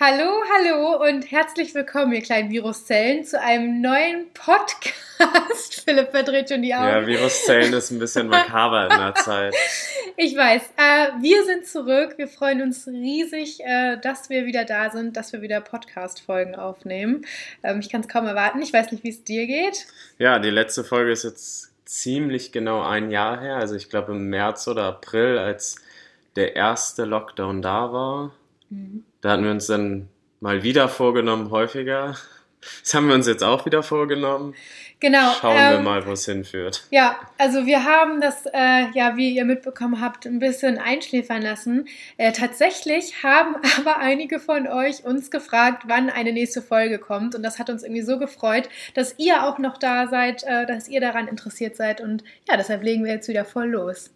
Hallo, hallo und herzlich willkommen, ihr kleinen Viruszellen, zu einem neuen Podcast. Philipp verdreht schon die Augen. Ja, Viruszellen ist ein bisschen makaber in der Zeit. Ich weiß. Äh, wir sind zurück. Wir freuen uns riesig, äh, dass wir wieder da sind, dass wir wieder Podcast-Folgen aufnehmen. Ähm, ich kann es kaum erwarten. Ich weiß nicht, wie es dir geht. Ja, die letzte Folge ist jetzt ziemlich genau ein Jahr her. Also ich glaube im März oder April, als der erste Lockdown da war. Mhm da hatten wir uns dann mal wieder vorgenommen, häufiger. Das haben wir uns jetzt auch wieder vorgenommen. Genau. Schauen ähm, wir mal, wo es hinführt. Ja, also wir haben das, äh, ja, wie ihr mitbekommen habt, ein bisschen einschläfern lassen. Äh, tatsächlich haben aber einige von euch uns gefragt, wann eine nächste Folge kommt. Und das hat uns irgendwie so gefreut, dass ihr auch noch da seid, äh, dass ihr daran interessiert seid. Und ja, deshalb legen wir jetzt wieder voll los.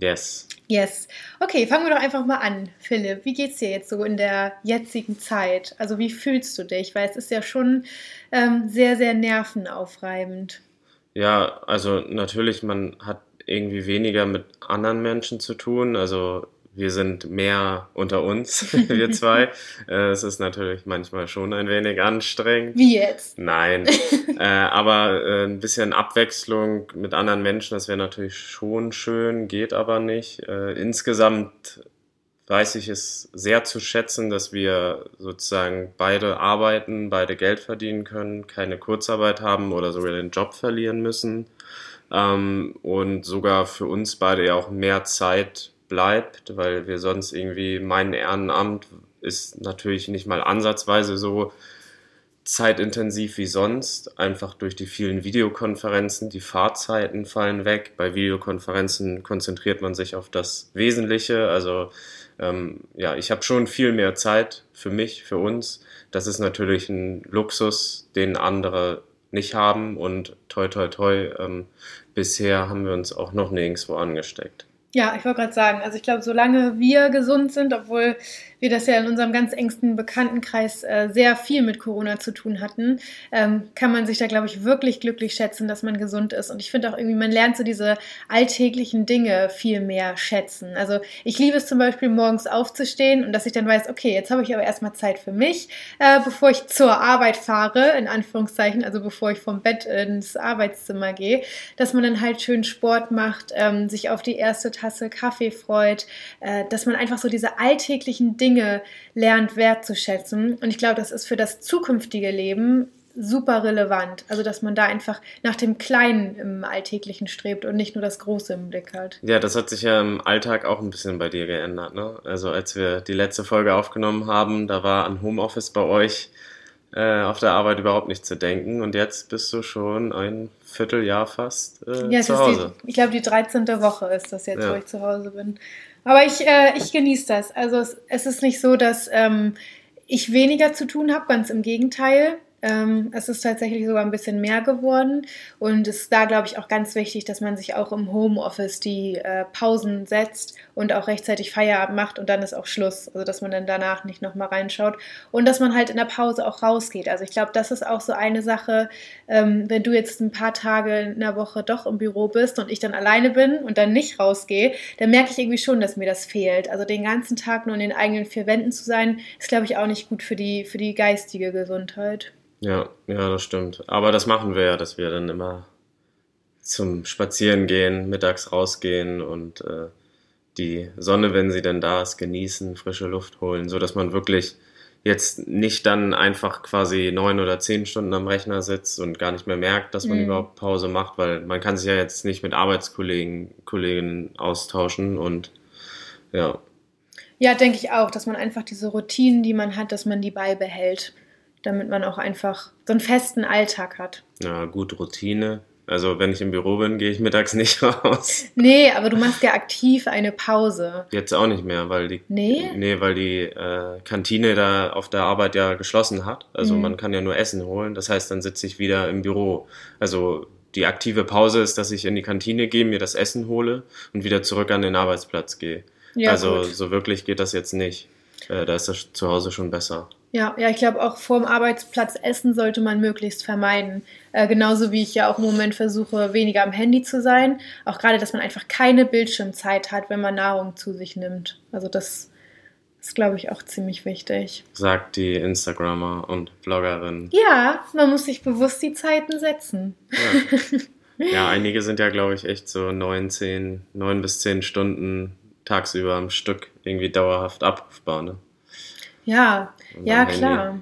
Yes. Yes. Okay, fangen wir doch einfach mal an, Philipp. Wie geht's dir jetzt so in der jetzigen Zeit? Also wie fühlst du dich? Weil es ist ja schon ähm, sehr, sehr nervenaufreibend. Ja, also natürlich, man hat irgendwie weniger mit anderen Menschen zu tun. Also wir sind mehr unter uns, wir zwei. Äh, es ist natürlich manchmal schon ein wenig anstrengend. Wie jetzt? Nein, äh, aber äh, ein bisschen Abwechslung mit anderen Menschen, das wäre natürlich schon schön, geht aber nicht. Äh, insgesamt weiß ich es sehr zu schätzen, dass wir sozusagen beide arbeiten, beide Geld verdienen können, keine Kurzarbeit haben oder sogar den Job verlieren müssen. Ähm, und sogar für uns beide ja auch mehr Zeit bleibt, weil wir sonst irgendwie, mein Ehrenamt ist natürlich nicht mal ansatzweise so zeitintensiv wie sonst, einfach durch die vielen Videokonferenzen, die Fahrzeiten fallen weg. Bei Videokonferenzen konzentriert man sich auf das Wesentliche. Also ähm, ja, ich habe schon viel mehr Zeit für mich, für uns. Das ist natürlich ein Luxus, den andere nicht haben und toi toi toi, ähm, bisher haben wir uns auch noch nirgendwo angesteckt. Ja, ich wollte gerade sagen, also ich glaube, solange wir gesund sind, obwohl wir das ja in unserem ganz engsten Bekanntenkreis äh, sehr viel mit Corona zu tun hatten, ähm, kann man sich da, glaube ich, wirklich glücklich schätzen, dass man gesund ist. Und ich finde auch irgendwie, man lernt so diese alltäglichen Dinge viel mehr schätzen. Also ich liebe es zum Beispiel, morgens aufzustehen und dass ich dann weiß, okay, jetzt habe ich aber erstmal Zeit für mich, äh, bevor ich zur Arbeit fahre, in Anführungszeichen, also bevor ich vom Bett ins Arbeitszimmer gehe, dass man dann halt schön Sport macht, ähm, sich auf die erste Tasse Kaffee freut, äh, dass man einfach so diese alltäglichen Dinge Dinge lernt wertzuschätzen. Und ich glaube, das ist für das zukünftige Leben super relevant. Also, dass man da einfach nach dem Kleinen im Alltäglichen strebt und nicht nur das Große im Blick hat. Ja, das hat sich ja im Alltag auch ein bisschen bei dir geändert. Ne? Also, als wir die letzte Folge aufgenommen haben, da war an Homeoffice bei euch äh, auf der Arbeit überhaupt nicht zu denken. Und jetzt bist du schon ein Vierteljahr fast äh, ja, zu Hause. Die, ich glaube, die 13. Woche ist das jetzt, ja. wo ich zu Hause bin. Aber ich, äh, ich genieße das. Also es, es, ist nicht so, dass ähm, ich weniger zu tun habe, ganz im Gegenteil. Ähm, es ist tatsächlich sogar ein bisschen mehr geworden und es ist da, glaube ich, auch ganz wichtig, dass man sich auch im Homeoffice die äh, Pausen setzt und auch rechtzeitig Feierabend macht und dann ist auch Schluss. Also, dass man dann danach nicht nochmal reinschaut und dass man halt in der Pause auch rausgeht. Also, ich glaube, das ist auch so eine Sache, ähm, wenn du jetzt ein paar Tage in der Woche doch im Büro bist und ich dann alleine bin und dann nicht rausgehe, dann merke ich irgendwie schon, dass mir das fehlt. Also, den ganzen Tag nur in den eigenen vier Wänden zu sein, ist, glaube ich, auch nicht gut für die, für die geistige Gesundheit. Ja, ja, das stimmt. Aber das machen wir ja, dass wir dann immer zum Spazieren gehen, mittags rausgehen und äh, die Sonne, wenn sie denn da ist, genießen, frische Luft holen, so dass man wirklich jetzt nicht dann einfach quasi neun oder zehn Stunden am Rechner sitzt und gar nicht mehr merkt, dass man mhm. überhaupt Pause macht, weil man kann sich ja jetzt nicht mit Arbeitskollegen, Kolleginnen austauschen und ja. Ja, denke ich auch, dass man einfach diese Routinen, die man hat, dass man die beibehält damit man auch einfach so einen festen Alltag hat. Ja, gut, Routine. Also wenn ich im Büro bin, gehe ich mittags nicht raus. Nee, aber du machst ja aktiv eine Pause. Jetzt auch nicht mehr, weil die, nee? Nee, weil die äh, Kantine da auf der Arbeit ja geschlossen hat. Also mhm. man kann ja nur Essen holen. Das heißt, dann sitze ich wieder im Büro. Also die aktive Pause ist, dass ich in die Kantine gehe, mir das Essen hole und wieder zurück an den Arbeitsplatz gehe. Ja, also gut. so wirklich geht das jetzt nicht. Äh, da ist das zu Hause schon besser. Ja, ja, ich glaube auch vorm Arbeitsplatz essen sollte man möglichst vermeiden. Äh, genauso wie ich ja auch im Moment versuche, weniger am Handy zu sein. Auch gerade, dass man einfach keine Bildschirmzeit hat, wenn man Nahrung zu sich nimmt. Also das ist, glaube ich, auch ziemlich wichtig. Sagt die Instagrammer und Bloggerin. Ja, man muss sich bewusst die Zeiten setzen. Ja, ja einige sind ja, glaube ich, echt so neun, zehn, neun bis zehn Stunden tagsüber am Stück irgendwie dauerhaft abrufbar. Ne? Ja, ja, klar.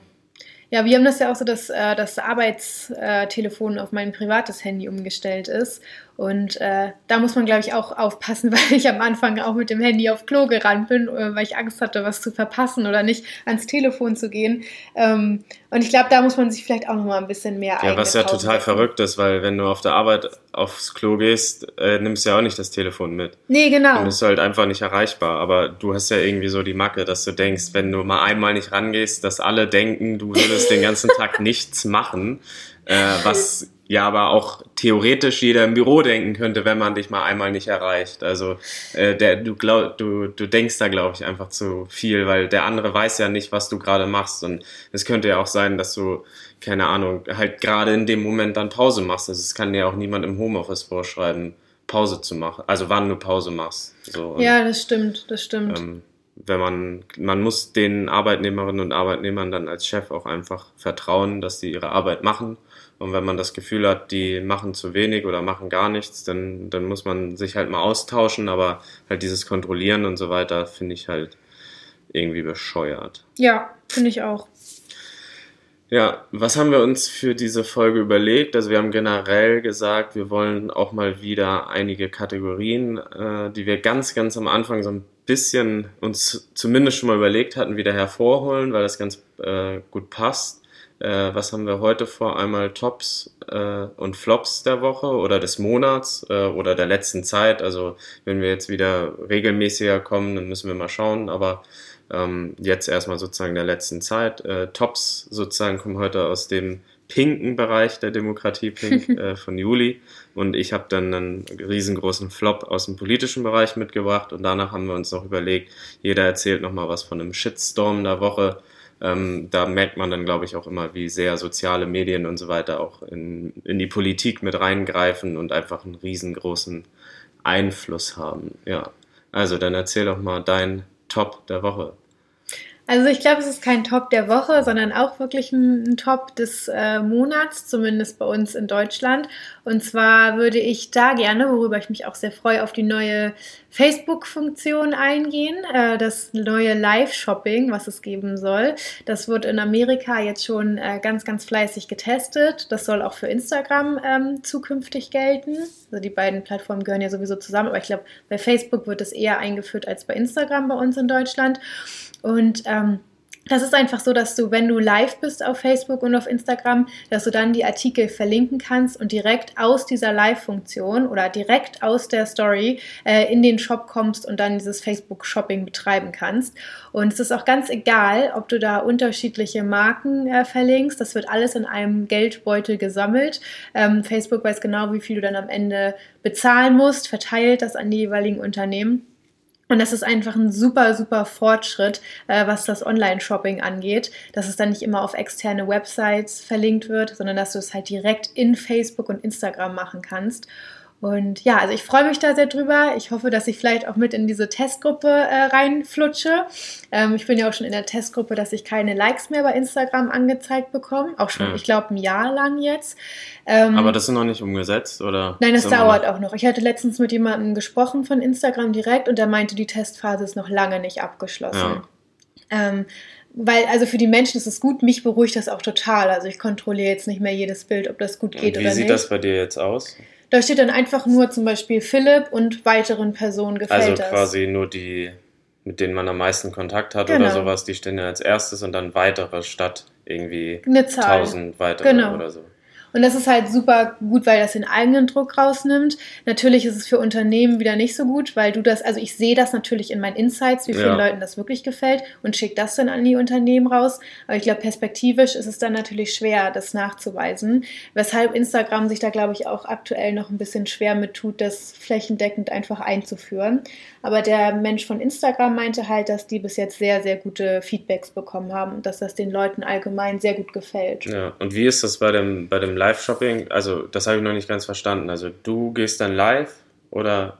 Ja, wir haben das ja auch so, dass äh, das Arbeitstelefon auf mein privates Handy umgestellt ist. Und äh, da muss man, glaube ich, auch aufpassen, weil ich am Anfang auch mit dem Handy auf Klo gerannt bin, äh, weil ich Angst hatte, was zu verpassen oder nicht ans Telefon zu gehen. Ähm, und ich glaube, da muss man sich vielleicht auch noch mal ein bisschen mehr Ja, was ja total setzen. verrückt ist, weil wenn du auf der Arbeit aufs Klo gehst, äh, nimmst du ja auch nicht das Telefon mit. Nee, genau. Dann bist du halt einfach nicht erreichbar. Aber du hast ja irgendwie so die Macke, dass du denkst, wenn du mal einmal nicht rangehst, dass alle denken, du würdest den ganzen Tag nichts machen. Äh, was ja aber auch theoretisch jeder im Büro denken könnte, wenn man dich mal einmal nicht erreicht. Also äh, der, du, glaub, du, du denkst da, glaube ich, einfach zu viel, weil der andere weiß ja nicht, was du gerade machst. Und es könnte ja auch sein, dass du, keine Ahnung, halt gerade in dem Moment dann Pause machst. Also es kann ja auch niemand im Homeoffice vorschreiben, Pause zu machen. Also wann du Pause machst. So, ja, das stimmt, das stimmt. Ähm, wenn man, man muss den Arbeitnehmerinnen und Arbeitnehmern dann als Chef auch einfach vertrauen, dass sie ihre Arbeit machen und wenn man das Gefühl hat, die machen zu wenig oder machen gar nichts, dann, dann muss man sich halt mal austauschen, aber halt dieses Kontrollieren und so weiter finde ich halt irgendwie bescheuert. Ja, finde ich auch. Ja, was haben wir uns für diese Folge überlegt? Also wir haben generell gesagt, wir wollen auch mal wieder einige Kategorien, äh, die wir ganz, ganz am Anfang so ein bisschen uns zumindest schon mal überlegt hatten, wieder hervorholen, weil das ganz äh, gut passt. Äh, was haben wir heute vor? Einmal Tops äh, und Flops der Woche oder des Monats äh, oder der letzten Zeit. Also wenn wir jetzt wieder regelmäßiger kommen, dann müssen wir mal schauen. Aber ähm, jetzt erstmal sozusagen der letzten Zeit. Äh, Tops sozusagen kommen heute aus dem pinken Bereich der Demokratie Pink äh, von Juli und ich habe dann einen riesengroßen Flop aus dem politischen Bereich mitgebracht und danach haben wir uns noch überlegt, jeder erzählt nochmal was von einem Shitstorm der Woche ähm, da merkt man dann, glaube ich, auch immer, wie sehr soziale Medien und so weiter auch in, in die Politik mit reingreifen und einfach einen riesengroßen Einfluss haben. Ja, also dann erzähl doch mal dein Top der Woche. Also ich glaube, es ist kein Top der Woche, sondern auch wirklich ein, Top des äh, Monats, zumindest bei uns in Deutschland. Und zwar würde ich da gerne, worüber ich mich auch sehr freue, auf die neue Facebook-Funktion eingehen, äh, das neue Live-Shopping, was es geben soll. Das wird in Amerika jetzt schon äh, ganz, ganz fleißig getestet. Das soll auch für Instagram ähm, zukünftig gelten. Also die beiden Plattformen gehören ja sowieso zusammen, aber ich glaube, bei Facebook wird es eher eingeführt als bei Instagram bei uns in Deutschland. Und ähm, das ist einfach so, dass du, wenn du live bist auf Facebook und auf Instagram, dass du dann die Artikel verlinken kannst und direkt aus dieser Live-Funktion oder direkt aus der Story äh, in den Shop kommst und dann dieses Facebook-Shopping betreiben kannst. Und es ist auch ganz egal, ob du da unterschiedliche Marken äh, verlinkst. Das wird alles in einem Geldbeutel gesammelt. Ähm, Facebook weiß genau, wie viel du dann am Ende bezahlen musst, verteilt das an die jeweiligen Unternehmen. Und das ist einfach ein super, super Fortschritt, äh, was das Online-Shopping angeht, dass es dann nicht immer auf externe Websites verlinkt wird, sondern dass du es halt direkt in Facebook und Instagram machen kannst. Und ja, also ich freue mich da sehr drüber. Ich hoffe, dass ich vielleicht auch mit in diese Testgruppe äh, reinflutsche. Ähm, ich bin ja auch schon in der Testgruppe, dass ich keine Likes mehr bei Instagram angezeigt bekomme. Auch schon, ja. ich glaube, ein Jahr lang jetzt. Ähm, Aber das ist noch nicht umgesetzt, oder? Nein, das dauert auch noch. Ich hatte letztens mit jemandem gesprochen von Instagram direkt und der meinte, die Testphase ist noch lange nicht abgeschlossen. Ja. Ähm, weil, also für die Menschen ist es gut, mich beruhigt das auch total. Also ich kontrolliere jetzt nicht mehr jedes Bild, ob das gut geht oder nicht. Wie sieht das bei dir jetzt aus? Da steht dann einfach nur zum Beispiel Philipp und weiteren Personen gefällt also das. Also quasi nur die, mit denen man am meisten Kontakt hat genau. oder sowas, die stehen ja als erstes und dann weitere statt irgendwie Eine Zahl. 1000 weitere genau. oder so. Und das ist halt super gut, weil das den eigenen Druck rausnimmt. Natürlich ist es für Unternehmen wieder nicht so gut, weil du das, also ich sehe das natürlich in meinen Insights, wie vielen ja. Leuten das wirklich gefällt und schicke das dann an die Unternehmen raus. Aber ich glaube, perspektivisch ist es dann natürlich schwer, das nachzuweisen. Weshalb Instagram sich da, glaube ich, auch aktuell noch ein bisschen schwer mit tut, das flächendeckend einfach einzuführen. Aber der Mensch von Instagram meinte halt, dass die bis jetzt sehr, sehr gute Feedbacks bekommen haben und dass das den Leuten allgemein sehr gut gefällt. Ja, und wie ist das bei dem, bei dem Live-Shopping? Also, das habe ich noch nicht ganz verstanden. Also, du gehst dann live oder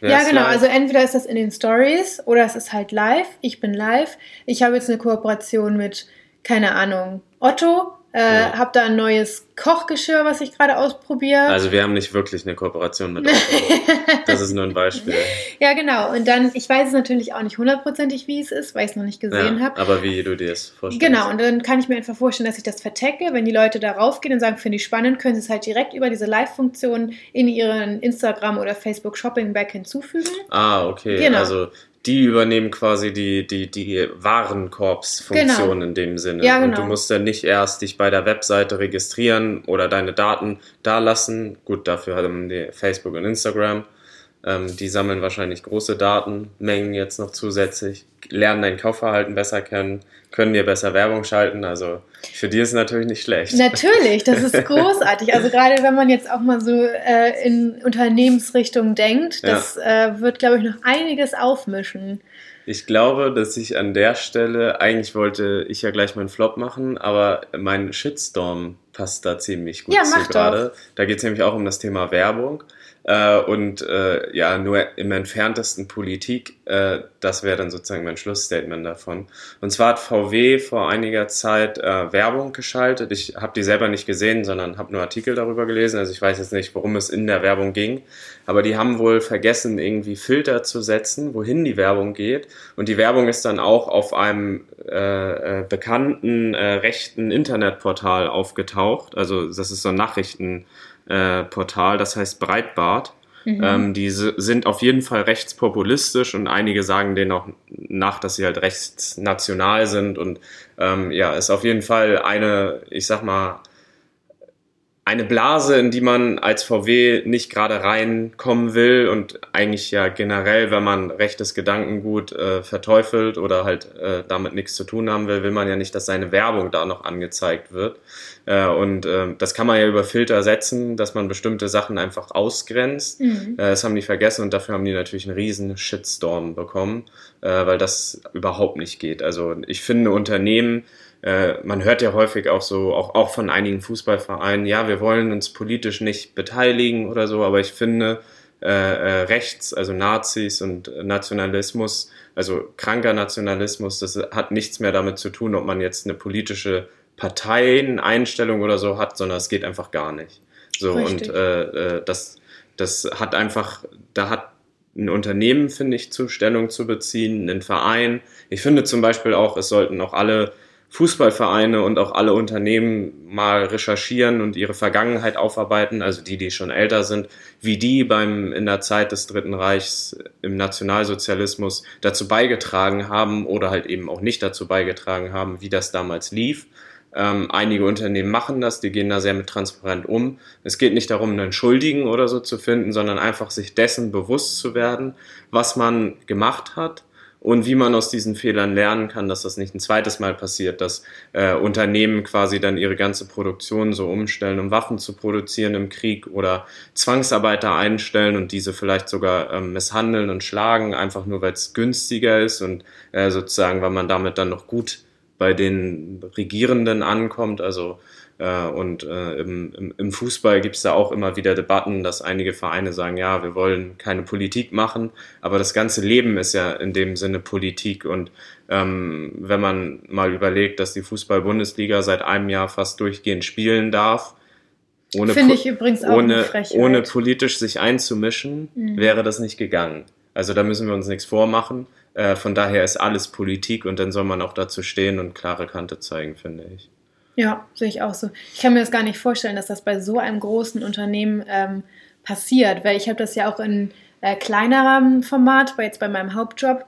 ja, genau. Live? Also entweder ist das in den Stories oder es ist halt live. Ich bin live. Ich habe jetzt eine Kooperation mit, keine Ahnung, Otto äh, ja. Habe da ein neues Kochgeschirr, was ich gerade ausprobiere. Also wir haben nicht wirklich eine Kooperation mit Otto. das ist nur ein Beispiel. Ja, genau. Und dann, ich weiß es natürlich auch nicht hundertprozentig, wie es ist, weil ich es noch nicht gesehen ja, habe. Aber wie du dir es vorstellst. Genau, und dann kann ich mir einfach vorstellen, dass ich das vertecke. Wenn die Leute da raufgehen und sagen, finde ich spannend, können sie es halt direkt über diese Live-Funktion in ihren Instagram- oder Facebook-Shopping-Bag hinzufügen. Ah, okay. Genau. Also die übernehmen quasi die, die, die Warenkorbsfunktion genau. in dem Sinne. Ja, genau. Und du genau. musst dann nicht erst dich bei der Webseite registrieren oder deine Daten da lassen. Gut, dafür haben die Facebook und Instagram. Ähm, die sammeln wahrscheinlich große Datenmengen jetzt noch zusätzlich, lernen dein Kaufverhalten besser kennen, können dir besser Werbung schalten. Also für die ist es natürlich nicht schlecht. Natürlich, das ist großartig. Also gerade wenn man jetzt auch mal so äh, in Unternehmensrichtung denkt, das ja. äh, wird, glaube ich, noch einiges aufmischen. Ich glaube, dass ich an der Stelle, eigentlich wollte ich ja gleich meinen Flop machen, aber mein Shitstorm passt da ziemlich gut ja, zu gerade. Da geht es nämlich auch um das Thema Werbung äh, und äh, ja, nur im entferntesten Politik. Äh, das wäre dann sozusagen mein Schlussstatement davon. Und zwar hat VW vor einiger Zeit äh, Werbung geschaltet. Ich habe die selber nicht gesehen, sondern habe nur Artikel darüber gelesen. Also ich weiß jetzt nicht, worum es in der Werbung ging. Aber die haben wohl vergessen, irgendwie Filter zu setzen, wohin die Werbung geht. Und die Werbung ist dann auch auf einem äh, äh, bekannten äh, rechten Internetportal aufgetaucht. Also das ist so ein Nachrichten äh, Portal, das heißt Breitbart. Mhm. Ähm, die sind auf jeden Fall rechtspopulistisch und einige sagen denen auch nach, dass sie halt rechtsnational sind und ähm, ja, ist auf jeden Fall eine, ich sag mal, eine Blase, in die man als VW nicht gerade reinkommen will und eigentlich ja generell, wenn man rechtes Gedankengut äh, verteufelt oder halt äh, damit nichts zu tun haben will, will man ja nicht, dass seine Werbung da noch angezeigt wird. Äh, und äh, das kann man ja über Filter setzen, dass man bestimmte Sachen einfach ausgrenzt. Mhm. Äh, das haben die vergessen und dafür haben die natürlich einen riesen Shitstorm bekommen, äh, weil das überhaupt nicht geht. Also ich finde Unternehmen, äh, man hört ja häufig auch so, auch, auch von einigen Fußballvereinen, ja, wir wollen uns politisch nicht beteiligen oder so, aber ich finde, äh, äh, rechts, also Nazis und Nationalismus, also kranker Nationalismus, das hat nichts mehr damit zu tun, ob man jetzt eine politische Parteieneinstellung oder so hat, sondern es geht einfach gar nicht. So Richtig. und äh, äh, das, das hat einfach, da hat ein Unternehmen, finde ich, Zustellung zu beziehen, ein Verein. Ich finde zum Beispiel auch, es sollten auch alle Fußballvereine und auch alle Unternehmen mal recherchieren und ihre Vergangenheit aufarbeiten, also die, die schon älter sind, wie die beim in der Zeit des Dritten Reichs im Nationalsozialismus dazu beigetragen haben oder halt eben auch nicht dazu beigetragen haben, wie das damals lief. Ähm, einige Unternehmen machen das, die gehen da sehr mit transparent um. Es geht nicht darum, einen Schuldigen oder so zu finden, sondern einfach sich dessen bewusst zu werden, was man gemacht hat und wie man aus diesen Fehlern lernen kann, dass das nicht ein zweites Mal passiert, dass äh, Unternehmen quasi dann ihre ganze Produktion so umstellen, um Waffen zu produzieren im Krieg oder Zwangsarbeiter einstellen und diese vielleicht sogar ähm, misshandeln und schlagen, einfach nur weil es günstiger ist und äh, sozusagen, weil man damit dann noch gut bei den Regierenden ankommt. Also und äh, im, im Fußball gibt es da auch immer wieder Debatten, dass einige Vereine sagen, ja, wir wollen keine Politik machen, aber das ganze Leben ist ja in dem Sinne Politik. Und ähm, wenn man mal überlegt, dass die Fußball-Bundesliga seit einem Jahr fast durchgehend spielen darf, ohne, Finde ich übrigens auch ohne, ohne politisch sich einzumischen, mhm. wäre das nicht gegangen. Also da müssen wir uns nichts vormachen. Äh, von daher ist alles Politik und dann soll man auch dazu stehen und klare Kante zeigen, finde ich. Ja, sehe ich auch so. Ich kann mir das gar nicht vorstellen, dass das bei so einem großen Unternehmen ähm, passiert, weil ich habe das ja auch in äh, kleinerem Format, bei jetzt bei meinem Hauptjob,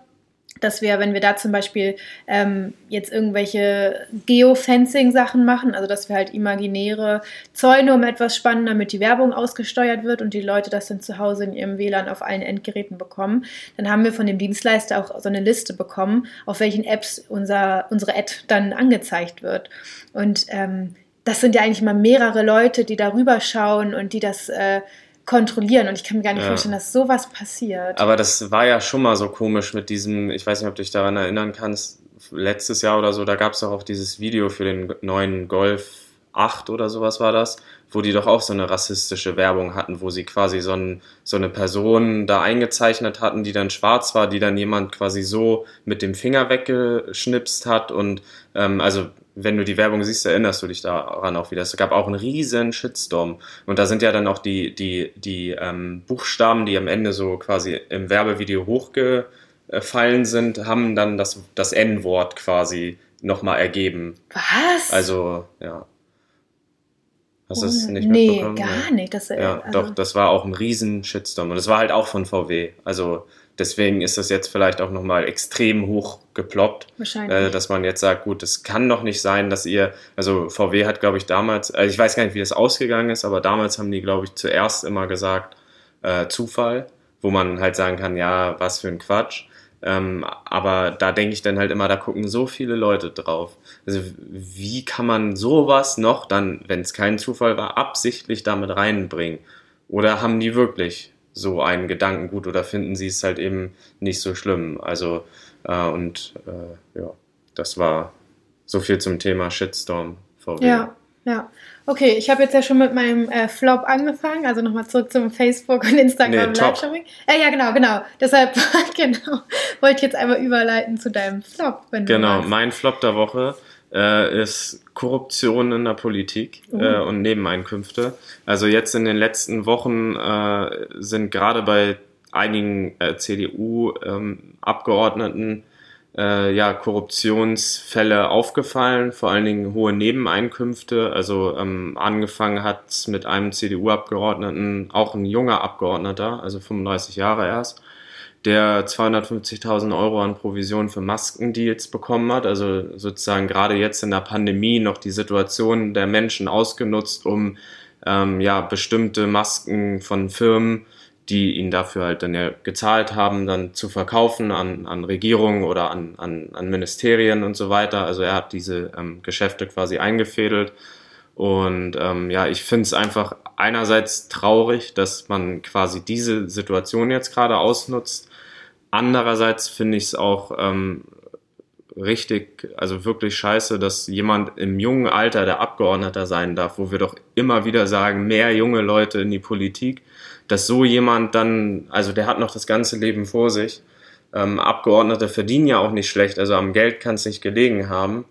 dass wir, wenn wir da zum Beispiel ähm, jetzt irgendwelche Geofencing-Sachen machen, also dass wir halt imaginäre Zäune um etwas spannen, damit die Werbung ausgesteuert wird und die Leute das dann zu Hause in ihrem WLAN auf allen Endgeräten bekommen, dann haben wir von dem Dienstleister auch so eine Liste bekommen, auf welchen Apps unser, unsere Ad dann angezeigt wird. Und ähm, das sind ja eigentlich mal mehrere Leute, die darüber schauen und die das äh, kontrollieren. Und ich kann mir gar nicht ja. vorstellen, dass sowas passiert. Aber das war ja schon mal so komisch mit diesem, ich weiß nicht, ob du dich daran erinnern kannst, letztes Jahr oder so, da gab es auch dieses Video für den neuen Golf 8 oder sowas war das, wo die doch auch so eine rassistische Werbung hatten, wo sie quasi so, ein, so eine Person da eingezeichnet hatten, die dann schwarz war, die dann jemand quasi so mit dem Finger weggeschnipst hat und ähm, also wenn du die Werbung siehst, erinnerst du dich daran auch wieder. Es gab auch einen riesen Shitstorm. Und da sind ja dann auch die, die, die ähm, Buchstaben, die am Ende so quasi im Werbevideo hochgefallen sind, haben dann das, das N-Wort quasi nochmal ergeben. Was? Also, ja. Hast du das nicht nee, mitbekommen? Nee, gar nicht. Das, ja, also doch, das war auch ein riesen Shitstorm. Und das war halt auch von VW. Also deswegen ist das jetzt vielleicht auch nochmal extrem hoch geploppt. Wahrscheinlich. Äh, dass man jetzt sagt, gut, es kann doch nicht sein, dass ihr, also VW hat, glaube ich, damals, also ich weiß gar nicht, wie das ausgegangen ist, aber damals haben die, glaube ich, zuerst immer gesagt, äh, Zufall, wo man halt sagen kann, ja, was für ein Quatsch. Ähm, aber da denke ich dann halt immer, da gucken so viele Leute drauf. Also wie kann man sowas noch dann, wenn es kein Zufall war, absichtlich damit reinbringen? Oder haben die wirklich so einen Gedankengut oder finden sie es halt eben nicht so schlimm? Also äh, und äh, ja, das war so viel zum Thema Shitstorm VW. Ja, ja. Okay, ich habe jetzt ja schon mit meinem äh, Flop angefangen, also nochmal zurück zum Facebook und Instagram nee, Livestreaming. Äh, ja, genau, genau. Deshalb genau, wollte ich jetzt einmal überleiten zu deinem Flop. Wenn genau, mein Flop der Woche äh, ist Korruption in der Politik uh. äh, und Nebeneinkünfte. Also jetzt in den letzten Wochen äh, sind gerade bei einigen äh, CDU-Abgeordneten ähm, äh, ja, Korruptionsfälle aufgefallen, vor allen Dingen hohe Nebeneinkünfte. Also ähm, angefangen hat mit einem CDU-Abgeordneten, auch ein junger Abgeordneter, also 35 Jahre erst, der 250.000 Euro an Provision für Maskendeals bekommen hat. Also sozusagen gerade jetzt in der Pandemie noch die Situation der Menschen ausgenutzt, um ähm, ja bestimmte Masken von Firmen die ihn dafür halt dann ja gezahlt haben, dann zu verkaufen an, an Regierungen oder an, an, an Ministerien und so weiter. Also er hat diese ähm, Geschäfte quasi eingefädelt. Und ähm, ja, ich finde es einfach einerseits traurig, dass man quasi diese Situation jetzt gerade ausnutzt. Andererseits finde ich es auch ähm, richtig, also wirklich scheiße, dass jemand im jungen Alter der Abgeordneter sein darf, wo wir doch immer wieder sagen, mehr junge Leute in die Politik dass so jemand dann, also der hat noch das ganze Leben vor sich. Ähm, Abgeordnete verdienen ja auch nicht schlecht, also am Geld kann es nicht gelegen haben,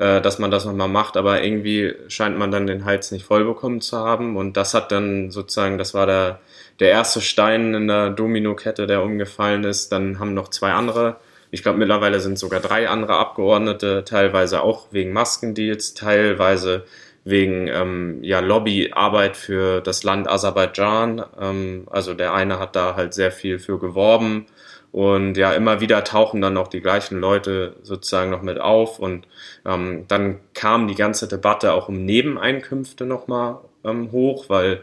äh, dass man das nochmal macht, aber irgendwie scheint man dann den Hals nicht voll bekommen zu haben und das hat dann sozusagen, das war der, der erste Stein in der Domino-Kette, der umgefallen ist. Dann haben noch zwei andere, ich glaube mittlerweile sind sogar drei andere Abgeordnete, teilweise auch wegen Maskendeals, teilweise wegen ähm, ja, Lobbyarbeit für das Land Aserbaidschan. Ähm, also der eine hat da halt sehr viel für geworben und ja, immer wieder tauchen dann auch die gleichen Leute sozusagen noch mit auf. Und ähm, dann kam die ganze Debatte auch um Nebeneinkünfte nochmal ähm, hoch, weil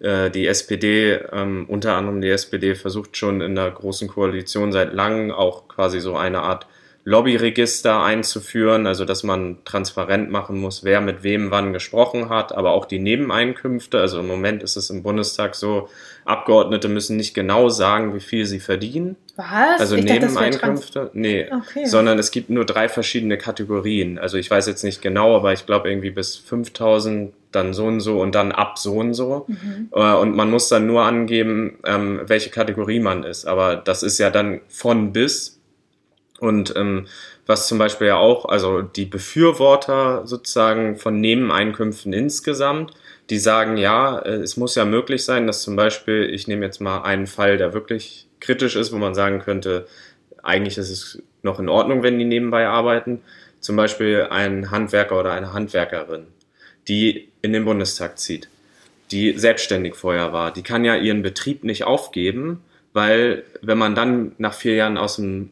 äh, die SPD, ähm, unter anderem die SPD, versucht schon in der großen Koalition seit langem auch quasi so eine Art Lobbyregister einzuführen, also dass man transparent machen muss, wer mit wem wann gesprochen hat, aber auch die Nebeneinkünfte. Also im Moment ist es im Bundestag so, Abgeordnete müssen nicht genau sagen, wie viel sie verdienen. Was? Also ich Nebeneinkünfte? Dachte, nee, okay. sondern es gibt nur drei verschiedene Kategorien. Also ich weiß jetzt nicht genau, aber ich glaube irgendwie bis 5000 dann so und so und dann ab so und so. Mhm. Äh, und man muss dann nur angeben, ähm, welche Kategorie man ist. Aber das ist ja dann von bis und ähm, was zum Beispiel ja auch, also die Befürworter sozusagen von Nebeneinkünften insgesamt, die sagen, ja, äh, es muss ja möglich sein, dass zum Beispiel, ich nehme jetzt mal einen Fall, der wirklich kritisch ist, wo man sagen könnte, eigentlich ist es noch in Ordnung, wenn die nebenbei arbeiten. Zum Beispiel ein Handwerker oder eine Handwerkerin, die in den Bundestag zieht, die selbstständig vorher war, die kann ja ihren Betrieb nicht aufgeben, weil wenn man dann nach vier Jahren aus dem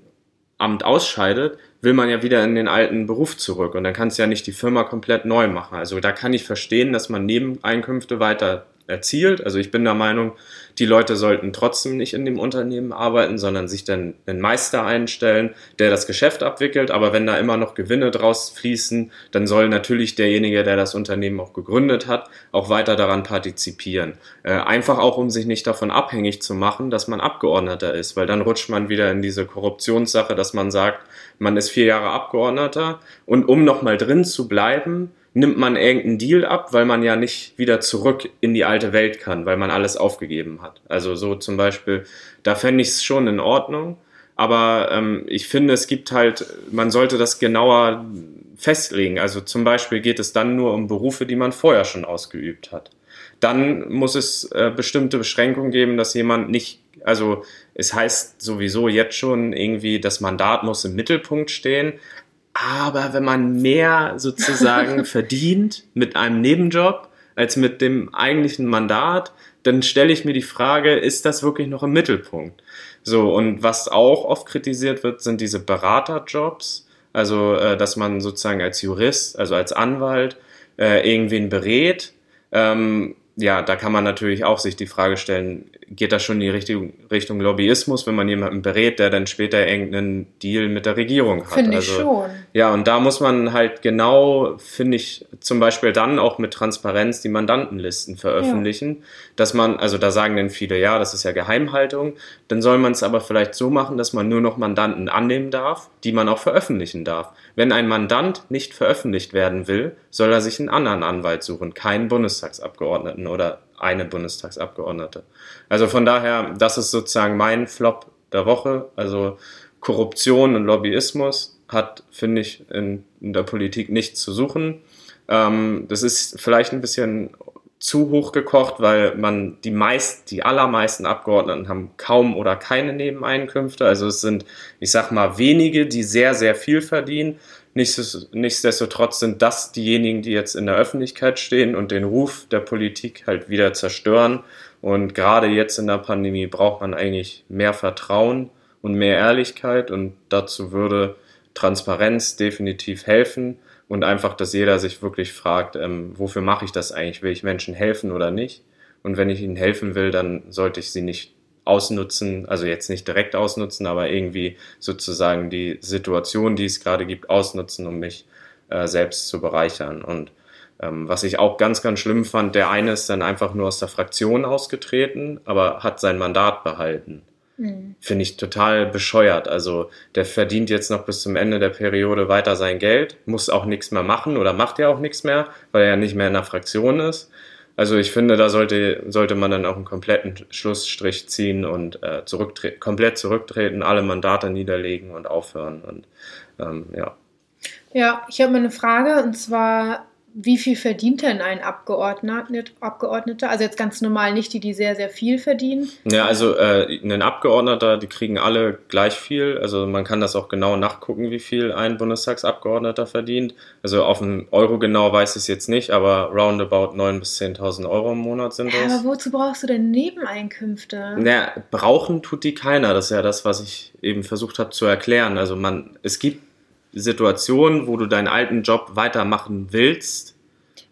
Amt ausscheidet, will man ja wieder in den alten Beruf zurück und dann kannst du ja nicht die Firma komplett neu machen. Also da kann ich verstehen, dass man Nebeneinkünfte weiter erzielt. Also ich bin der Meinung, die Leute sollten trotzdem nicht in dem Unternehmen arbeiten, sondern sich dann einen Meister einstellen, der das Geschäft abwickelt. Aber wenn da immer noch Gewinne draus fließen, dann soll natürlich derjenige, der das Unternehmen auch gegründet hat, auch weiter daran partizipieren. Äh, einfach auch, um sich nicht davon abhängig zu machen, dass man Abgeordneter ist, weil dann rutscht man wieder in diese Korruptionssache, dass man sagt, man ist vier Jahre Abgeordneter und um nochmal drin zu bleiben, nimmt man irgendeinen Deal ab, weil man ja nicht wieder zurück in die alte Welt kann, weil man alles aufgegeben hat. Also so zum Beispiel, da fände ich es schon in Ordnung. Aber ähm, ich finde, es gibt halt, man sollte das genauer festlegen. Also zum Beispiel geht es dann nur um Berufe, die man vorher schon ausgeübt hat. Dann muss es äh, bestimmte Beschränkungen geben, dass jemand nicht, also es heißt sowieso jetzt schon irgendwie, das Mandat muss im Mittelpunkt stehen. Aber wenn man mehr sozusagen verdient mit einem Nebenjob als mit dem eigentlichen Mandat, dann stelle ich mir die Frage, ist das wirklich noch im Mittelpunkt? So, und was auch oft kritisiert wird, sind diese Beraterjobs. Also, äh, dass man sozusagen als Jurist, also als Anwalt, äh, irgendwen berät. Ähm, ja, da kann man natürlich auch sich die Frage stellen, geht das schon in die Richtung, Richtung Lobbyismus, wenn man jemanden berät, der dann später irgendeinen Deal mit der Regierung hat? Finde ich also, schon. Ja, und da muss man halt genau, finde ich, zum Beispiel dann auch mit Transparenz die Mandantenlisten veröffentlichen, ja. dass man, also da sagen dann viele, ja, das ist ja Geheimhaltung, dann soll man es aber vielleicht so machen, dass man nur noch Mandanten annehmen darf, die man auch veröffentlichen darf. Wenn ein Mandant nicht veröffentlicht werden will, soll er sich einen anderen Anwalt suchen, keinen Bundestagsabgeordneten oder eine Bundestagsabgeordnete. Also von daher, das ist sozusagen mein Flop der Woche. Also Korruption und Lobbyismus hat, finde ich, in, in, der Politik nichts zu suchen. Ähm, das ist vielleicht ein bisschen zu hoch gekocht, weil man die meist, die allermeisten Abgeordneten haben kaum oder keine Nebeneinkünfte. Also es sind, ich sag mal, wenige, die sehr, sehr viel verdienen. Nichtsdestotrotz sind das diejenigen, die jetzt in der Öffentlichkeit stehen und den Ruf der Politik halt wieder zerstören. Und gerade jetzt in der Pandemie braucht man eigentlich mehr Vertrauen und mehr Ehrlichkeit und dazu würde Transparenz definitiv helfen und einfach, dass jeder sich wirklich fragt, ähm, wofür mache ich das eigentlich? Will ich Menschen helfen oder nicht? Und wenn ich ihnen helfen will, dann sollte ich sie nicht ausnutzen, also jetzt nicht direkt ausnutzen, aber irgendwie sozusagen die Situation, die es gerade gibt, ausnutzen, um mich äh, selbst zu bereichern. Und ähm, was ich auch ganz, ganz schlimm fand, der eine ist dann einfach nur aus der Fraktion ausgetreten, aber hat sein Mandat behalten. Mhm. Finde ich total bescheuert. Also der verdient jetzt noch bis zum Ende der Periode weiter sein Geld, muss auch nichts mehr machen oder macht ja auch nichts mehr, weil er ja nicht mehr in der Fraktion ist. Also ich finde, da sollte, sollte man dann auch einen kompletten Schlussstrich ziehen und äh, zurücktre komplett zurücktreten, alle Mandate niederlegen und aufhören. Und ähm, ja. Ja, ich habe mal eine Frage und zwar wie viel verdient denn ein Abgeordneter? Also jetzt ganz normal nicht die, die sehr, sehr viel verdienen. Ja, also äh, ein Abgeordneter, die kriegen alle gleich viel. Also man kann das auch genau nachgucken, wie viel ein Bundestagsabgeordneter verdient. Also auf den Euro genau weiß ich es jetzt nicht, aber roundabout 9.000 bis 10.000 Euro im Monat sind das. Ja, aber wozu brauchst du denn Nebeneinkünfte? Naja, brauchen tut die keiner. Das ist ja das, was ich eben versucht habe zu erklären. Also man, es gibt Situation, wo du deinen alten Job weitermachen willst.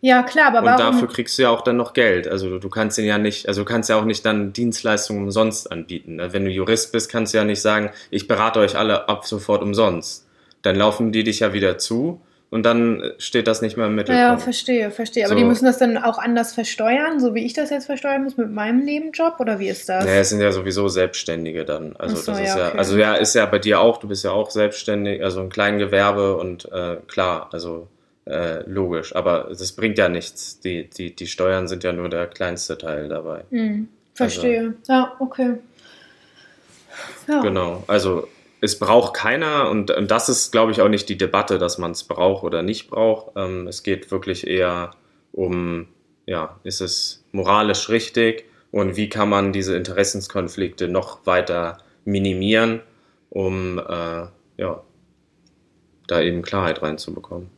Ja, klar, aber und warum? dafür kriegst du ja auch dann noch Geld. Also du, du kannst den ja nicht, also du kannst ja auch nicht dann Dienstleistungen umsonst anbieten. Ne? Wenn du Jurist bist, kannst du ja nicht sagen, ich berate euch alle ab sofort umsonst. Dann laufen die dich ja wieder zu und dann steht das nicht mehr im Mittelpunkt. Ja, verstehe, verstehe. Aber so. die müssen das dann auch anders versteuern, so wie ich das jetzt versteuern muss mit meinem Nebenjob oder wie ist das? Ja, es sind ja sowieso Selbstständige dann. Also so, das ist ja, okay. also ja, ist ja bei dir auch, du bist ja auch selbstständig, also ein Kleingewerbe und äh, klar, also äh, logisch, aber das bringt ja nichts. Die, die, die Steuern sind ja nur der kleinste Teil dabei. Hm, verstehe. Also, ja, okay. Ja. Genau, also es braucht keiner und, und das ist, glaube ich, auch nicht die Debatte, dass man es braucht oder nicht braucht. Ähm, es geht wirklich eher um, ja, ist es moralisch richtig und wie kann man diese Interessenskonflikte noch weiter minimieren, um äh, ja, da eben Klarheit reinzubekommen.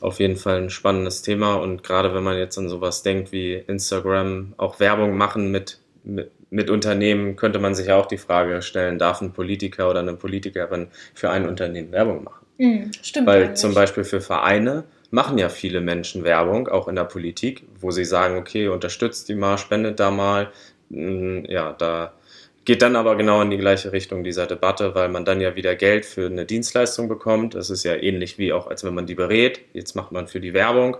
Auf jeden Fall ein spannendes Thema und gerade wenn man jetzt an sowas denkt wie Instagram, auch Werbung machen mit, mit mit Unternehmen könnte man sich auch die Frage stellen, darf ein Politiker oder eine Politikerin für ein Unternehmen Werbung machen? Mhm, stimmt. Weil eigentlich. zum Beispiel für Vereine machen ja viele Menschen Werbung, auch in der Politik, wo sie sagen, okay, unterstützt die mal, spendet da mal. Hm, ja, da geht dann aber genau in die gleiche Richtung dieser Debatte, weil man dann ja wieder Geld für eine Dienstleistung bekommt. Das ist ja ähnlich wie auch, als wenn man die berät. Jetzt macht man für die Werbung.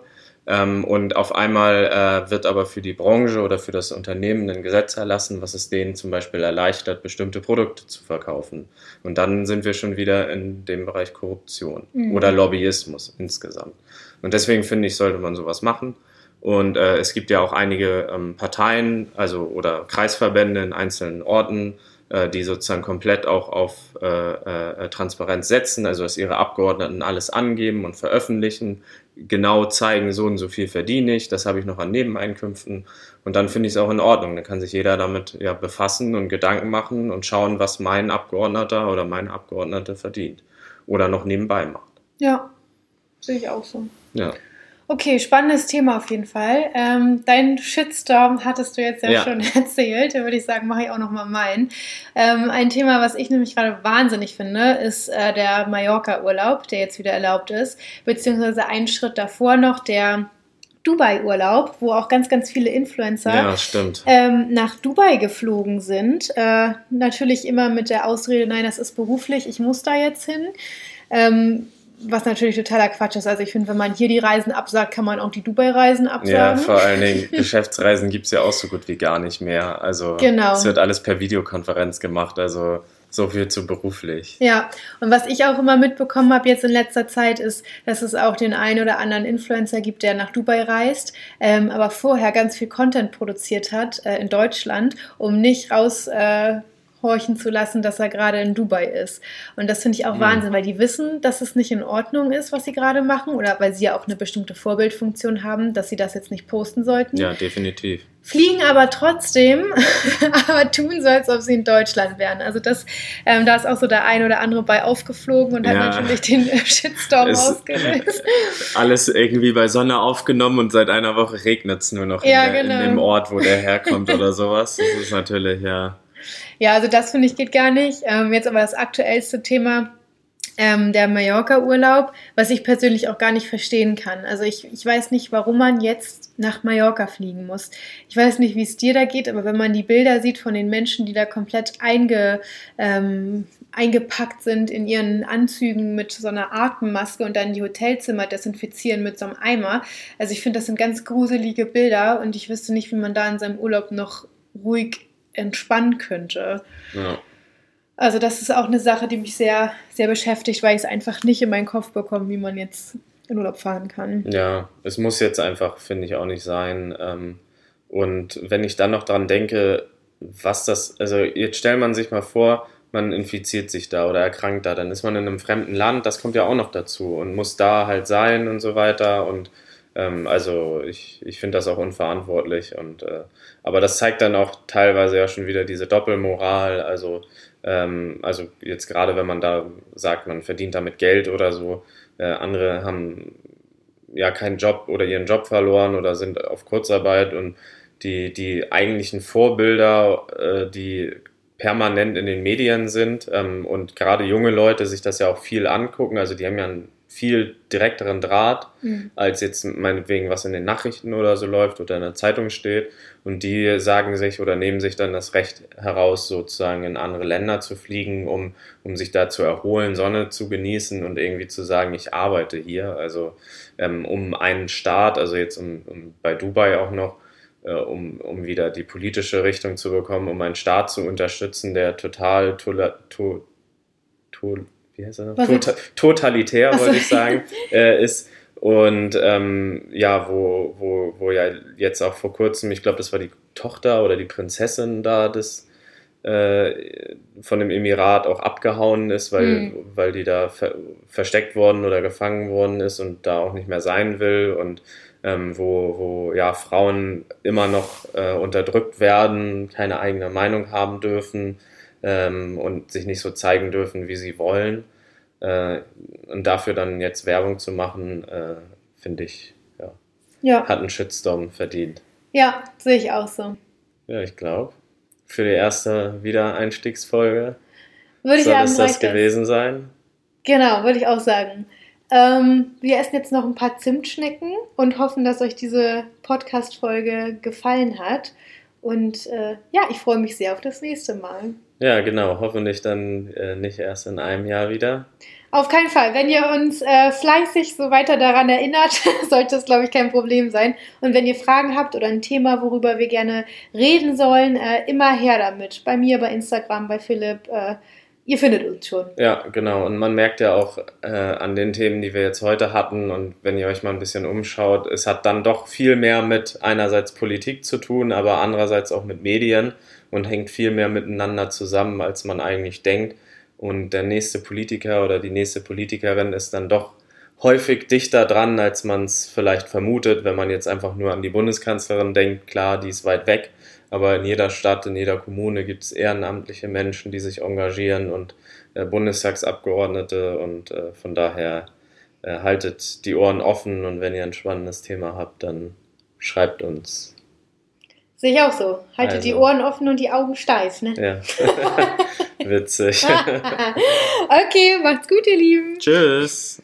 Ähm, und auf einmal äh, wird aber für die Branche oder für das Unternehmen ein Gesetz erlassen, was es denen zum Beispiel erleichtert, bestimmte Produkte zu verkaufen. Und dann sind wir schon wieder in dem Bereich Korruption mhm. oder Lobbyismus insgesamt. Und deswegen finde ich, sollte man sowas machen. Und äh, es gibt ja auch einige ähm, Parteien, also oder Kreisverbände in einzelnen Orten, äh, die sozusagen komplett auch auf äh, äh, Transparenz setzen, also dass ihre Abgeordneten alles angeben und veröffentlichen, genau zeigen, so und so viel verdiene ich, das habe ich noch an Nebeneinkünften und dann finde ich es auch in Ordnung. Dann kann sich jeder damit ja befassen und Gedanken machen und schauen, was mein Abgeordneter oder meine Abgeordnete verdient oder noch nebenbei macht. Ja, sehe ich auch so. Ja. Okay, spannendes Thema auf jeden Fall. Ähm, dein Shitstorm hattest du jetzt ja, ja. schon erzählt. Da würde ich sagen, mache ich auch nochmal meinen. Ähm, ein Thema, was ich nämlich gerade wahnsinnig finde, ist äh, der Mallorca-Urlaub, der jetzt wieder erlaubt ist. Beziehungsweise einen Schritt davor noch der Dubai-Urlaub, wo auch ganz, ganz viele Influencer ja, ähm, nach Dubai geflogen sind. Äh, natürlich immer mit der Ausrede, nein, das ist beruflich, ich muss da jetzt hin. Ähm, was natürlich totaler Quatsch ist. Also ich finde, wenn man hier die Reisen absagt, kann man auch die Dubai-Reisen absagen. Ja, vor allen Dingen Geschäftsreisen gibt es ja auch so gut wie gar nicht mehr. Also genau. es wird alles per Videokonferenz gemacht. Also so viel zu beruflich. Ja, und was ich auch immer mitbekommen habe jetzt in letzter Zeit ist, dass es auch den einen oder anderen Influencer gibt, der nach Dubai reist, ähm, aber vorher ganz viel Content produziert hat äh, in Deutschland, um nicht raus äh, horchen zu lassen, dass er gerade in Dubai ist. Und das finde ich auch mhm. Wahnsinn, weil die wissen, dass es nicht in Ordnung ist, was sie gerade machen, oder weil sie ja auch eine bestimmte Vorbildfunktion haben, dass sie das jetzt nicht posten sollten. Ja, definitiv. Fliegen aber trotzdem, aber tun so, als ob sie in Deutschland wären. Also das, ähm, da ist auch so der ein oder andere bei aufgeflogen und ja. hat natürlich den Shitstorm ausgelöst. Alles irgendwie bei Sonne aufgenommen und seit einer Woche regnet es nur noch ja, in, der, genau. in dem Ort, wo der herkommt oder sowas. Das ist natürlich, ja. Ja, also das finde ich geht gar nicht. Ähm, jetzt aber das aktuellste Thema, ähm, der Mallorca-Urlaub, was ich persönlich auch gar nicht verstehen kann. Also ich, ich weiß nicht, warum man jetzt nach Mallorca fliegen muss. Ich weiß nicht, wie es dir da geht, aber wenn man die Bilder sieht von den Menschen, die da komplett einge, ähm, eingepackt sind in ihren Anzügen mit so einer Atemmaske und dann die Hotelzimmer desinfizieren mit so einem Eimer. Also ich finde, das sind ganz gruselige Bilder und ich wüsste nicht, wie man da in seinem Urlaub noch ruhig entspannen könnte. Ja. Also das ist auch eine Sache, die mich sehr, sehr beschäftigt, weil ich es einfach nicht in meinen Kopf bekomme, wie man jetzt in Urlaub fahren kann. Ja, es muss jetzt einfach, finde ich, auch nicht sein. Ähm, und wenn ich dann noch dran denke, was das, also jetzt stellt man sich mal vor, man infiziert sich da oder erkrankt da, dann ist man in einem fremden Land, das kommt ja auch noch dazu und muss da halt sein und so weiter und ähm, also ich, ich finde das auch unverantwortlich. Und, äh, aber das zeigt dann auch teilweise ja schon wieder diese Doppelmoral. Also, ähm, also jetzt gerade wenn man da sagt, man verdient damit Geld oder so, äh, andere haben ja keinen Job oder ihren Job verloren oder sind auf Kurzarbeit und die, die eigentlichen Vorbilder, äh, die permanent in den Medien sind ähm, und gerade junge Leute sich das ja auch viel angucken, also die haben ja ein viel direkteren Draht, mhm. als jetzt meinetwegen was in den Nachrichten oder so läuft oder in der Zeitung steht. Und die sagen sich oder nehmen sich dann das Recht heraus, sozusagen in andere Länder zu fliegen, um, um sich da zu erholen, Sonne zu genießen und irgendwie zu sagen, ich arbeite hier. Also ähm, um einen Staat, also jetzt um, um bei Dubai auch noch, äh, um, um wieder die politische Richtung zu bekommen, um einen Staat zu unterstützen, der total tola, to, to, wie heißt er? Tota totalitär, wollte ich sagen, äh, ist. Und ähm, ja, wo, wo, wo ja jetzt auch vor kurzem, ich glaube, das war die Tochter oder die Prinzessin da des, äh, von dem Emirat auch abgehauen ist, weil, mhm. weil die da ver versteckt worden oder gefangen worden ist und da auch nicht mehr sein will und ähm, wo, wo ja Frauen immer noch äh, unterdrückt werden, keine eigene Meinung haben dürfen ähm, und sich nicht so zeigen dürfen, wie sie wollen. Äh, und dafür dann jetzt Werbung zu machen, äh, finde ich, ja, ja, hat einen Shitstorm verdient. Ja, sehe ich auch so. Ja, ich glaube. Für die erste Wiedereinstiegsfolge würde soll es das gewesen sein. Genau, würde ich auch sagen. Ähm, wir essen jetzt noch ein paar Zimtschnecken und hoffen, dass euch diese Podcast-Folge gefallen hat. Und äh, ja, ich freue mich sehr auf das nächste Mal. Ja, genau. Hoffentlich dann äh, nicht erst in einem Jahr wieder. Auf keinen Fall. Wenn ihr uns äh, fleißig so weiter daran erinnert, sollte es, glaube ich, kein Problem sein. Und wenn ihr Fragen habt oder ein Thema, worüber wir gerne reden sollen, äh, immer her damit. Bei mir, bei Instagram, bei Philipp. Äh, ihr findet uns schon. Ja, genau. Und man merkt ja auch äh, an den Themen, die wir jetzt heute hatten, und wenn ihr euch mal ein bisschen umschaut, es hat dann doch viel mehr mit einerseits Politik zu tun, aber andererseits auch mit Medien und hängt viel mehr miteinander zusammen, als man eigentlich denkt. Und der nächste Politiker oder die nächste Politikerin ist dann doch häufig dichter dran, als man es vielleicht vermutet, wenn man jetzt einfach nur an die Bundeskanzlerin denkt. Klar, die ist weit weg, aber in jeder Stadt, in jeder Kommune gibt es ehrenamtliche Menschen, die sich engagieren und äh, Bundestagsabgeordnete und äh, von daher äh, haltet die Ohren offen und wenn ihr ein spannendes Thema habt, dann schreibt uns. Sehe ich auch so. Haltet also. die Ohren offen und die Augen steif, ne? Ja. Witzig. okay, macht's gut, ihr Lieben. Tschüss.